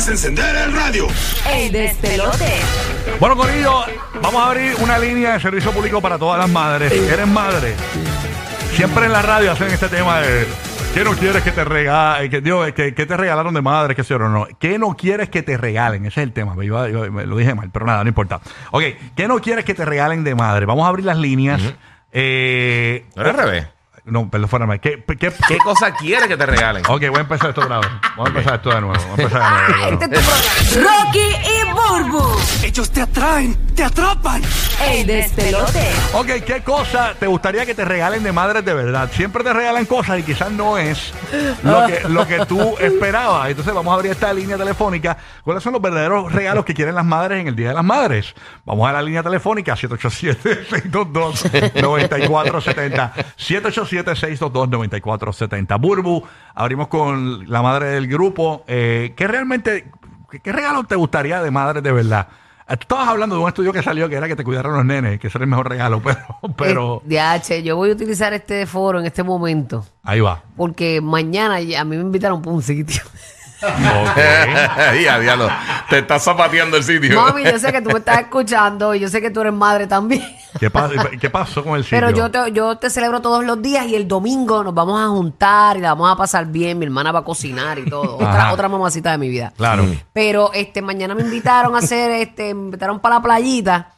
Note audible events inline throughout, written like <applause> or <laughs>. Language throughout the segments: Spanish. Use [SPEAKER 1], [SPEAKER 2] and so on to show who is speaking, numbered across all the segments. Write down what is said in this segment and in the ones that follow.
[SPEAKER 1] es encender el radio.
[SPEAKER 2] El despelote.
[SPEAKER 3] Bueno, Corillo, vamos a abrir una línea de servicio público para todas las madres. ¿Eres madre? Siempre en la radio hacen este tema de ¿qué no quieres que te regalen? Que, digo, que, que te regalaron de madre? ¿Qué sé yo, no, no. ¿Qué no quieres que te regalen? Ese es el tema. Yo- me lo dije mal, pero nada, no importa. Ok, ¿qué no quieres que te regalen de madre? Vamos a abrir las líneas. Eh,
[SPEAKER 4] No era al revés.
[SPEAKER 3] No, perdón, fuera. ¿Qué, qué,
[SPEAKER 4] ¿Qué cosa quieres que te regalen?
[SPEAKER 3] Ok, voy a empezar esto otra vez. Vamos a empezar esto de nuevo. Vamos a empezar de nuevo. <laughs>
[SPEAKER 2] Este es tu programa. Rocky Burbu.
[SPEAKER 1] Ellos te atraen, te atrapan.
[SPEAKER 2] El despelote.
[SPEAKER 3] Ok, ¿qué cosa te gustaría que te regalen de madres de verdad? Siempre te regalan cosas y quizás no es lo que, lo que tú <laughs> esperabas. Entonces vamos a abrir esta línea telefónica. ¿Cuáles son los verdaderos regalos que quieren las madres en el Día de las Madres? Vamos a la línea telefónica 787-622-9470. 787-622-9470. Burbu, abrimos con la madre del grupo. Eh, ¿Qué realmente, qué, qué regalo te gustaría de madres de verdad? Eh, Tú estabas hablando de un estudio que salió que era que te cuidaran los nenes, que ese era el mejor regalo, <laughs> pero, pero
[SPEAKER 5] Eh, DH, yo voy a utilizar este foro en este momento
[SPEAKER 3] ahí va.
[SPEAKER 5] porque mañana a mí me invitaron para un sitio. <laughs>
[SPEAKER 3] Ok. <laughs>
[SPEAKER 4] Ya, diablo. Te estás zapateando el sitio.
[SPEAKER 5] Mami, yo sé que tú me estás escuchando y yo sé que tú eres madre también.
[SPEAKER 3] ¿Qué, pa- qué pasó con el sitio?
[SPEAKER 5] Pero yo te, yo te celebro todos los días y el domingo nos vamos a juntar y la vamos a pasar bien. Mi hermana va a cocinar y todo. Otra, otra mamacita de mi vida.
[SPEAKER 3] Claro.
[SPEAKER 5] Pero este mañana me invitaron a hacer, este, me invitaron para la playita.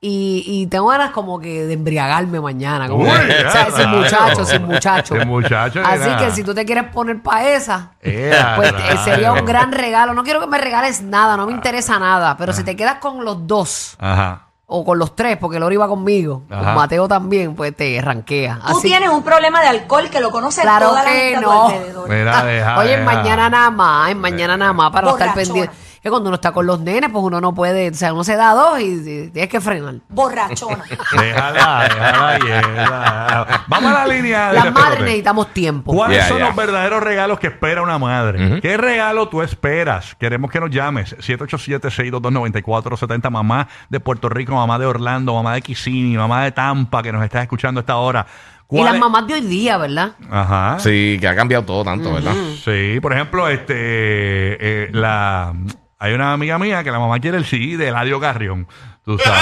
[SPEAKER 5] Y, y tengo ganas como que de embriagarme mañana. Como,
[SPEAKER 3] Uy,
[SPEAKER 5] o sea,
[SPEAKER 3] ya,
[SPEAKER 5] sin
[SPEAKER 3] rayos.
[SPEAKER 5] muchacho, sin muchacho.
[SPEAKER 3] Sin muchacho,
[SPEAKER 5] Así que si tú te quieres poner para esa, pues eh, sería un gran regalo. No quiero que me regales nada, no me interesa nada. Pero si te quedas con los dos
[SPEAKER 3] Ajá.
[SPEAKER 5] o con los tres, porque Lori va conmigo, con
[SPEAKER 3] Ajá.
[SPEAKER 5] Mateo también, pues te ranquea.
[SPEAKER 6] Tú
[SPEAKER 5] Así-
[SPEAKER 6] tienes un problema de alcohol que lo conoce
[SPEAKER 5] Claro
[SPEAKER 6] toda la
[SPEAKER 5] que
[SPEAKER 6] gente a tu
[SPEAKER 5] no.
[SPEAKER 6] alrededor.
[SPEAKER 3] Mira, deja.
[SPEAKER 5] Oye,
[SPEAKER 3] deja.
[SPEAKER 5] mañana nada más, en mañana nada más, para no estar
[SPEAKER 6] Borrachona.
[SPEAKER 5] pendiente. Que cuando uno está con los nenes, pues uno no puede, o sea, uno se da dos y, y tienes que frenar.
[SPEAKER 6] Borrachona. <laughs>
[SPEAKER 3] Déjala, déjala, déjala.Amos a la línea. de
[SPEAKER 5] Las
[SPEAKER 3] despelote.
[SPEAKER 5] madres necesitamos tiempo.
[SPEAKER 3] ¿Cuáles son los verdaderos regalos que espera una madre? ¿Qué regalo tú esperas? Queremos que nos llames. 787-622-9470. Mamá de Puerto Rico, mamá de Orlando, mamá de Kissimmee, mamá de Tampa, que nos estás escuchando a esta hora.
[SPEAKER 5] Y
[SPEAKER 3] ¿Cuál
[SPEAKER 5] las
[SPEAKER 3] es-
[SPEAKER 5] mamás de hoy día, ¿verdad?
[SPEAKER 3] Ajá.
[SPEAKER 4] Sí, que ha cambiado todo tanto, ¿verdad?
[SPEAKER 3] Sí, por ejemplo, este, eh, la, hay una amiga mía que la mamá quiere el CD de Eladio Carrión. Tú sabes.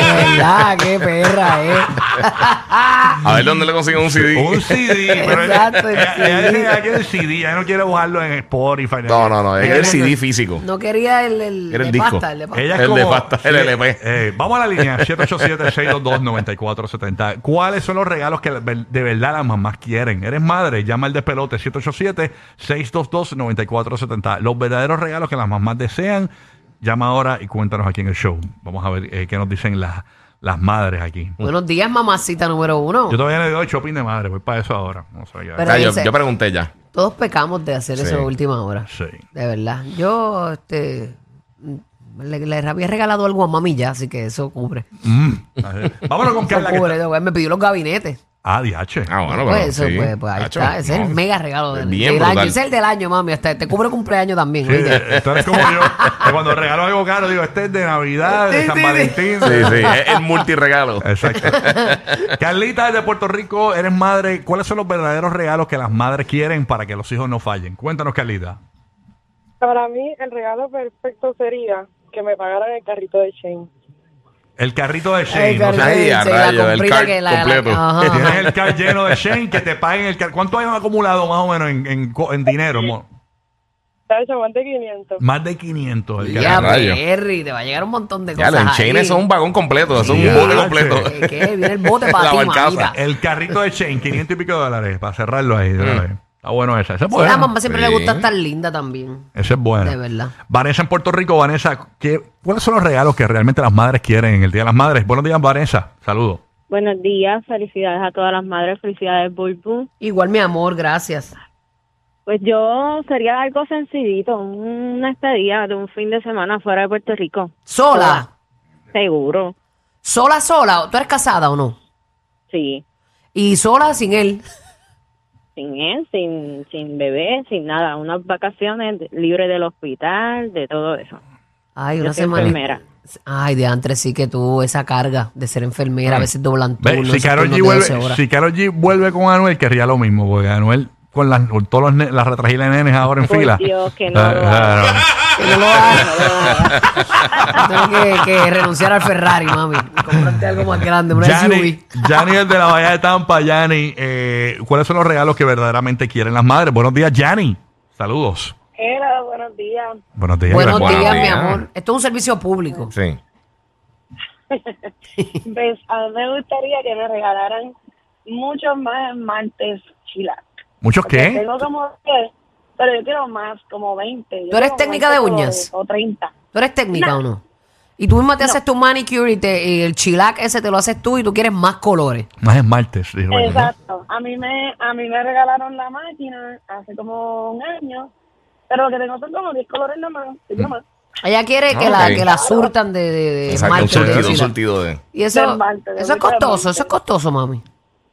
[SPEAKER 5] Es verdad, qué perra, eh.
[SPEAKER 4] A ver dónde le consiguen un CD.
[SPEAKER 3] Un CD. pero
[SPEAKER 5] Exacto, el
[SPEAKER 3] ella- ella
[SPEAKER 5] CD.
[SPEAKER 3] dice el CD, ella no quiere bajarlo en Spotify.
[SPEAKER 4] No, no, no. Es el CD físico.
[SPEAKER 5] No quería el, el,
[SPEAKER 4] Era el
[SPEAKER 5] de
[SPEAKER 4] disco.
[SPEAKER 5] pasta, el de pasta.
[SPEAKER 3] Ella es
[SPEAKER 4] El de
[SPEAKER 3] como-
[SPEAKER 4] pasta, el LP.
[SPEAKER 3] eh, vamos a la línea <laughs> 787-622-9470. ¿Cuáles son los regalos que de verdad las mamás quieren? ¿Eres madre? Llama al despelote 787-622-9470. Los verdaderos regalos que las mamás desean. Llama ahora y cuéntanos aquí en el show. Vamos a ver eh, qué nos dicen las, las madres aquí.
[SPEAKER 5] Buenos días, mamacita número uno.
[SPEAKER 3] Yo todavía no le doy shopping de madre, voy para eso ahora.
[SPEAKER 5] Pero-
[SPEAKER 4] Ah, yo, pregunté ya.
[SPEAKER 5] Todos pecamos de hacer
[SPEAKER 4] Sí.
[SPEAKER 5] eso a última hora.
[SPEAKER 3] Sí.
[SPEAKER 5] De verdad. Yo, este, le, le había regalado algo a mami ya, así que eso cubre.
[SPEAKER 3] Mm. A ver. Vámonos con
[SPEAKER 5] Eso
[SPEAKER 3] Carla. que
[SPEAKER 5] cubre.
[SPEAKER 3] está-
[SPEAKER 5] Me pidió los gabinetes.
[SPEAKER 3] Ah, DH.
[SPEAKER 4] Ah, bueno,
[SPEAKER 5] Pues
[SPEAKER 4] pero
[SPEAKER 5] eso,
[SPEAKER 4] sí.
[SPEAKER 5] pues, pues ahí
[SPEAKER 4] Hacho,
[SPEAKER 5] está. Ese es el mega regalo del,
[SPEAKER 4] Bien
[SPEAKER 5] del
[SPEAKER 4] brutal.
[SPEAKER 5] año. Ese es el del año, mami. Hasta te cubre cumpleaños también.
[SPEAKER 3] Sí, eh, como yo, que cuando regalo algo caro, digo, este es de Navidad, de San. Valentín.
[SPEAKER 4] Sí, sí. Es el multiregalo.
[SPEAKER 3] Exacto. <laughs> Carlita de Puerto Rico, eres madre. ¿Cuáles son los verdaderos regalos que las madres quieren para que los hijos no fallen? Cuéntanos, Carlita.
[SPEAKER 7] Para mí, el regalo perfecto sería que me pagaran el carrito de Shane.
[SPEAKER 3] El carrito de Shane. o sea,
[SPEAKER 4] Ay, a
[SPEAKER 5] la
[SPEAKER 4] el cart
[SPEAKER 5] que la- la-
[SPEAKER 4] completo.
[SPEAKER 5] ajá,
[SPEAKER 3] que
[SPEAKER 5] ajá.
[SPEAKER 3] tienes el car lleno de Shane, que te paguen el car. ¿Cuánto hay acumulado más o menos en, en co- en dinero? mo?
[SPEAKER 7] Hecho más de 500.
[SPEAKER 3] Más de 500. el
[SPEAKER 5] Ya,
[SPEAKER 3] car-
[SPEAKER 4] rayo.
[SPEAKER 5] Perry, te va a llegar un montón de
[SPEAKER 4] Ya,
[SPEAKER 5] cosas.
[SPEAKER 4] los
[SPEAKER 5] ahí.
[SPEAKER 4] son un vagón completo. Son
[SPEAKER 3] Ya,
[SPEAKER 4] un bote completo.
[SPEAKER 5] Eh, ¿Qué? Viene el bote <laughs> para
[SPEAKER 4] La
[SPEAKER 5] ti,
[SPEAKER 4] barcaza.
[SPEAKER 5] mamita.
[SPEAKER 3] El carrito de Shane, 500 y pico de dólares, para cerrarlo ahí. de una
[SPEAKER 4] Mm.
[SPEAKER 3] vez. Está bueno esa. Esa es
[SPEAKER 5] Sí, a
[SPEAKER 3] buena.
[SPEAKER 5] la mamá siempre le gusta estar linda también.
[SPEAKER 3] Esa es buena.
[SPEAKER 5] De verdad.
[SPEAKER 3] Vanessa en Puerto Rico, Vanessa, ¿qué, ¿cuáles son los regalos que realmente las madres quieren en el Día de las Madres? Buenos días, Vanessa. Saludos.
[SPEAKER 8] Buenos días, felicidades a todas las madres, felicidades Bulbu.
[SPEAKER 5] Igual, mi amor, gracias.
[SPEAKER 8] Pues yo sería algo sencillito, una estadía de un fin de semana fuera de Puerto Rico.
[SPEAKER 5] ¿Sola?
[SPEAKER 8] Seguro,
[SPEAKER 5] ¿Sola, sola? ¿Tú eres casada o no?
[SPEAKER 8] sí.
[SPEAKER 5] ¿Y sola sin él?
[SPEAKER 8] Sin él, sin, sin bebé, sin nada. Unas vacaciones de- libre del hospital, de todo eso.
[SPEAKER 5] Ay, una semana.
[SPEAKER 8] enfermera.
[SPEAKER 5] Ay, de antes sí que tú, esa carga de ser enfermera, a veces doblan turnos,
[SPEAKER 3] si,
[SPEAKER 5] turnos
[SPEAKER 3] G vuelve,
[SPEAKER 5] 12 horas.
[SPEAKER 3] si Karol G vuelve con Anuel, querría lo mismo, porque Anuel con las, con todos los ne- las retragilas de nenes ahora en
[SPEAKER 8] Por
[SPEAKER 3] fila.
[SPEAKER 8] Dios, que no
[SPEAKER 3] Ah,
[SPEAKER 8] lo.
[SPEAKER 5] Que no lo hagas. Tengo que, que renunciar al Ferrari, mami. Comprarte algo más grande, una
[SPEAKER 3] Yanni,
[SPEAKER 5] SUV.
[SPEAKER 3] Yanni es de la Bahía de Tampa, Yanni. eh, ¿Cuáles son los regalos que verdaderamente quieren las madres? Buenos días, Yanni. Saludos.
[SPEAKER 7] Era, buenos días.
[SPEAKER 3] Buenos días.
[SPEAKER 5] Buenos días, mi amor. Esto es un servicio público.
[SPEAKER 4] Sí. <laughs>
[SPEAKER 7] Pues a mí me gustaría que me regalaran muchos más esmaltes chilac.
[SPEAKER 3] ¿Muchos qué?
[SPEAKER 7] Tengo como 10, pero yo quiero más, como 20. Yo
[SPEAKER 5] ¿Tú eres técnica de uñas?
[SPEAKER 7] O 30.
[SPEAKER 5] ¿Tú eres técnica o no? Y tú misma te haces tu manicure y, te- y el chilac ese te lo haces tú y tú quieres más colores.
[SPEAKER 3] Más esmaltes.
[SPEAKER 7] Exacto. A mí me a mí me regalaron la máquina hace como un año, pero lo que tengo son como 10 colores nada más. más.
[SPEAKER 5] Ella quiere que,
[SPEAKER 4] Ok.
[SPEAKER 5] la, que la surtan de, de, de
[SPEAKER 4] Exacto, un
[SPEAKER 5] esmalte,
[SPEAKER 4] surtido, un
[SPEAKER 5] chilac.
[SPEAKER 4] surtido de.
[SPEAKER 5] Y eso,
[SPEAKER 7] De esmalte, de
[SPEAKER 5] eso es costoso, eso es costoso, mami.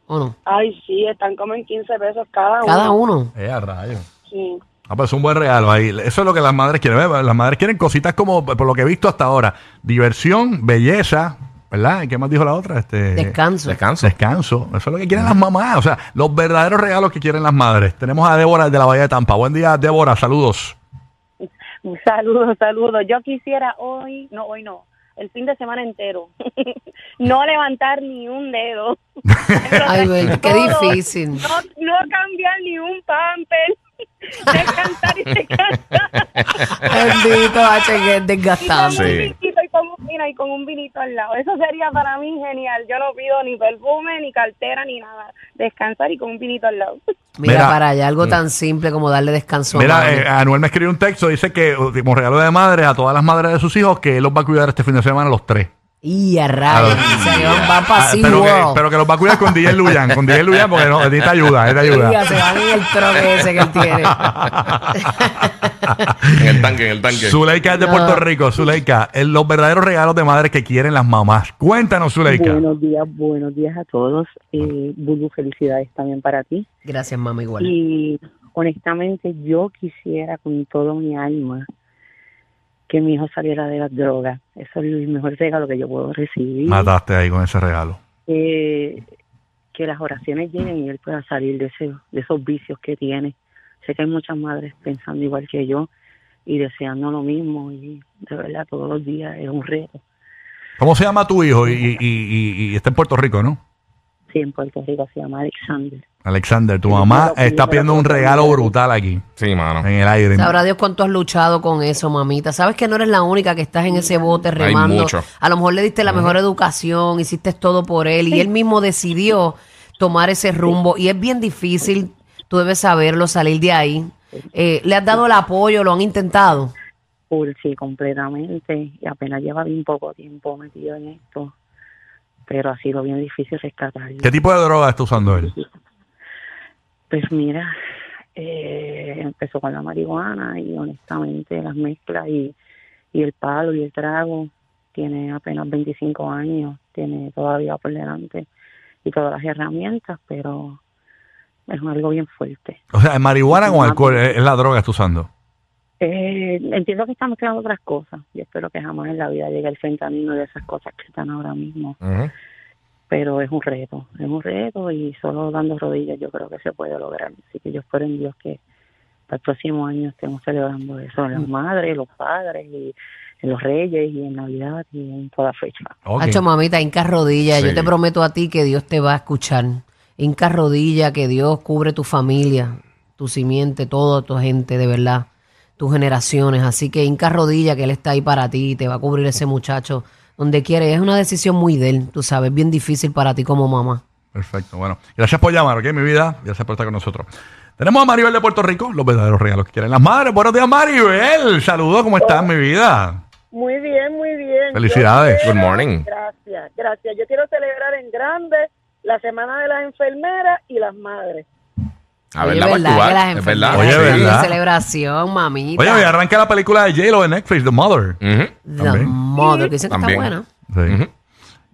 [SPEAKER 5] ¿O no?
[SPEAKER 7] Ay, sí, están como en 15 pesos cada uno.
[SPEAKER 5] Cada uno.
[SPEAKER 3] Eh, a rayos.
[SPEAKER 7] Sí.
[SPEAKER 3] Ah, pues es un buen regalo ahí. Eso es lo que las madres quieren. Las madres quieren cositas como, por lo que he visto hasta ahora, diversión, belleza, ¿verdad? ¿Y qué más dijo la otra? Este,
[SPEAKER 5] Descanso.
[SPEAKER 4] Descanso.
[SPEAKER 3] Descanso. Eso es lo que quieren las mamás. O sea, los verdaderos regalos que quieren las madres. Tenemos a Débora de la Bahía de Tampa. Buen día, Débora. Saludos.
[SPEAKER 8] Saludos, saludos. Yo quisiera hoy, no, hoy no, el fin de semana entero, <laughs> no levantar ni un dedo. <laughs> <laughs>
[SPEAKER 5] Ay, güey, qué difícil.
[SPEAKER 8] No, no cambiar ni un pamper. <laughs> Descansar y descansar.
[SPEAKER 5] Bendito, H, que es desgastante.
[SPEAKER 4] Sí.
[SPEAKER 8] y con, un- mira, y con un vinito al lado. Eso sería para mí genial. Yo no pido ni perfume, ni cartera, ni nada. Descansar y con un vinito al lado. <laughs>
[SPEAKER 5] Mira,
[SPEAKER 3] Mira.
[SPEAKER 5] para allá, algo tan simple como darle descanso a
[SPEAKER 3] Mira,
[SPEAKER 5] mami.
[SPEAKER 3] eh, Anuel me escribió un texto. Dice que, como regalo de madre a todas las madres de sus hijos, que él los va a cuidar este fin de semana los tres.
[SPEAKER 5] Y a rayos, se van, van para
[SPEAKER 3] Ah, pero, que, pero que los va a cuidar con DJ Luyan. Con DJ Luyan porque no, necesita ayuda. Necesita ayuda.
[SPEAKER 5] se van en el troque ese que él tiene. <laughs>
[SPEAKER 4] En el tanque, en el tanque.
[SPEAKER 3] Zuleika es de
[SPEAKER 5] No.
[SPEAKER 3] Puerto Rico. Zuleika, los verdaderos regalos de madre que quieren las mamás. Cuéntanos, Zuleika.
[SPEAKER 9] Buenos días, buenos días a todos. Eh, Bulbu, felicidades también para ti.
[SPEAKER 5] Gracias, mamá, igual.
[SPEAKER 9] Y honestamente, yo quisiera con todo mi alma que mi hijo saliera de las drogas. Eso es el mejor regalo que yo puedo recibir.
[SPEAKER 3] Mataste ahí con ese regalo.
[SPEAKER 9] Eh, que las oraciones lleguen y él pueda salir de, ese, de esos vicios que tiene. Sé que hay muchas madres pensando igual que yo y deseando lo mismo y de verdad todos los días es un reto.
[SPEAKER 3] ¿Cómo se llama tu hijo? Y, y- y- y está en Puerto Rico, ¿no?
[SPEAKER 9] Sí, en Puerto Rico se llama Alexander.
[SPEAKER 3] Alexander, tu mamá está pidiendo un regalo brutal aquí,
[SPEAKER 4] Sí, mano.
[SPEAKER 3] en el aire.
[SPEAKER 5] Sabrá Dios cuánto has luchado con eso, mamita. Sabes que no eres la única que estás en ese bote remando.
[SPEAKER 4] mucho.
[SPEAKER 5] A lo mejor le diste la mejor educación, hiciste todo por él y él mismo decidió tomar ese rumbo. Y es bien difícil, tú debes saberlo, salir de ahí. Eh, ¿Le has dado el apoyo? ¿Lo han intentado?
[SPEAKER 9] Full, sí, completamente. Y apenas lleva bien poco tiempo metido en esto. Pero ha sido bien difícil rescatarlo.
[SPEAKER 3] ¿Qué tipo de droga está usando él?
[SPEAKER 9] Pues mira, eh, empezó con la marihuana y honestamente las mezclas y, y el palo y el trago. Tiene apenas 25 años, tiene todavía por delante y todas las herramientas, pero es algo bien fuerte.
[SPEAKER 3] O sea, ¿es marihuana con alcohol? ¿Es es la droga que está usando?
[SPEAKER 9] Eh, entiendo que está mezclando otras cosas. Yo espero que jamás en la vida llegue el fentanilo de esas cosas que están ahora mismo. Pero es un reto, es un reto y solo dando rodillas yo creo que se puede lograr. Así que yo espero en Dios que para el próximo año estemos celebrando eso, las madres, los padres, y en los reyes y en Navidad y en toda fecha.
[SPEAKER 3] Ok.
[SPEAKER 5] Hacho, mamita, hinca rodilla.
[SPEAKER 4] Sí.
[SPEAKER 5] Yo te prometo a ti que Dios te va a escuchar. Hinca rodilla, que Dios cubre tu familia, tu simiente, toda tu gente, de verdad, tus generaciones. Así que hinca rodilla, que Él está ahí para ti y te va a cubrir ese muchacho donde quiere. Es una decisión muy de Él, tú sabes, bien difícil para ti como mamá.
[SPEAKER 3] Perfecto. Bueno, gracias por llamar, ¿ok? Mi vida, gracias por estar con nosotros. Tenemos a Maribel de Puerto Rico, los verdaderos regalos que quieren las madres. Buenos días, Maribel. Saludos, ¿cómo estás, mi vida?
[SPEAKER 7] Muy bien, muy bien.
[SPEAKER 3] Felicidades.
[SPEAKER 7] Quiero-
[SPEAKER 4] Good morning.
[SPEAKER 7] Gracias, gracias. Yo quiero celebrar en grande la Semana de las Enfermeras y las Madres.
[SPEAKER 4] A
[SPEAKER 5] Oye,
[SPEAKER 4] ver, la
[SPEAKER 5] ¿verdad que las
[SPEAKER 4] es verdad.
[SPEAKER 3] Oye, ¿verdad?
[SPEAKER 5] celebración, mamita.
[SPEAKER 3] Oye, hoy arranca la película de J-Lo de Netflix, The Mother.
[SPEAKER 4] Ujú.
[SPEAKER 5] The
[SPEAKER 3] También.
[SPEAKER 5] mother, que dicen que
[SPEAKER 4] También.
[SPEAKER 5] está buena.
[SPEAKER 3] Sí.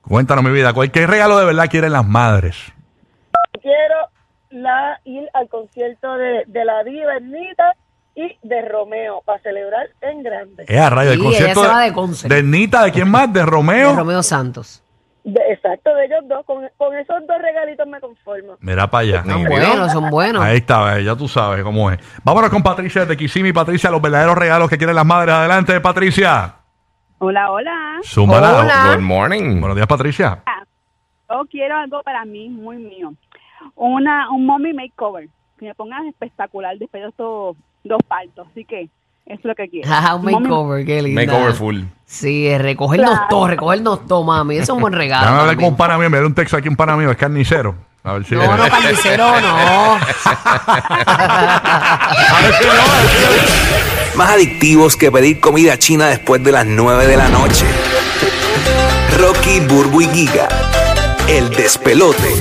[SPEAKER 3] Cuéntanos, mi vida, ¿cuál- ¿qué regalo de verdad quieren las madres?
[SPEAKER 7] Quiero la, ir al concierto de, de la diva Ernita y de Romeo para celebrar en grande.
[SPEAKER 3] Eh, a rayo, el
[SPEAKER 5] Sí,
[SPEAKER 3] concierto
[SPEAKER 5] ella se va de concert.
[SPEAKER 3] de Nita, ¿de quién más? ¿De Romeo?
[SPEAKER 5] De Romeo Santos.
[SPEAKER 7] De- exacto, de ellos dos. Con, con esos dos regalitos me conformo.
[SPEAKER 3] Mira para allá.
[SPEAKER 5] Son buenos, son buenos.
[SPEAKER 3] Ahí está, eh, ya tú sabes cómo es. Vámonos con Patricia de Kissimmee. Patricia, los verdaderos regalos que quieren las madres. Adelante, Patricia.
[SPEAKER 10] Hola, hola.
[SPEAKER 3] Zúmbala.
[SPEAKER 5] Hola.
[SPEAKER 4] Good morning.
[SPEAKER 3] Buenos días, Patricia.
[SPEAKER 10] Yo quiero algo para mí, muy mío. Una, un mommy makeover. Que me pongas espectacular después de estos dos partos. Así que es lo que quiero.
[SPEAKER 5] Ah, un makeover, qué lindo.
[SPEAKER 4] Makeover full.
[SPEAKER 5] Sí, es recogernos
[SPEAKER 10] Claro.
[SPEAKER 5] todo, recogernos todo, mami. Eso es un buen regalo.
[SPEAKER 3] Déjame hablar con un pana mío. Me dio un texto aquí un pana mío. Es carnicero. A ver si...
[SPEAKER 5] No, no, carnicero, no. <laughs>
[SPEAKER 3] A ver si no, a ver si no.
[SPEAKER 1] Más adictivos que pedir comida china después de las 9 de la noche. Rocky, Burbu y Giga. El despelote.